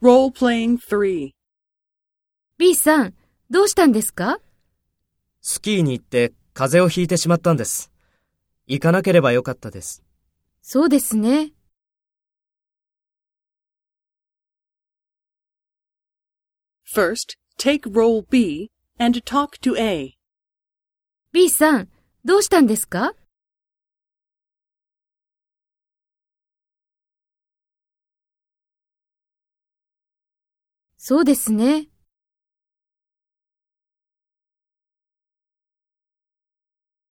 Role-playing 3. B さん、どうしたんですか？スキーに行って風邪をひいてしまったんです。行かなければよかったです。そうですね。First, take role B and talk to A. B さん、どうしたんですか？そうですね。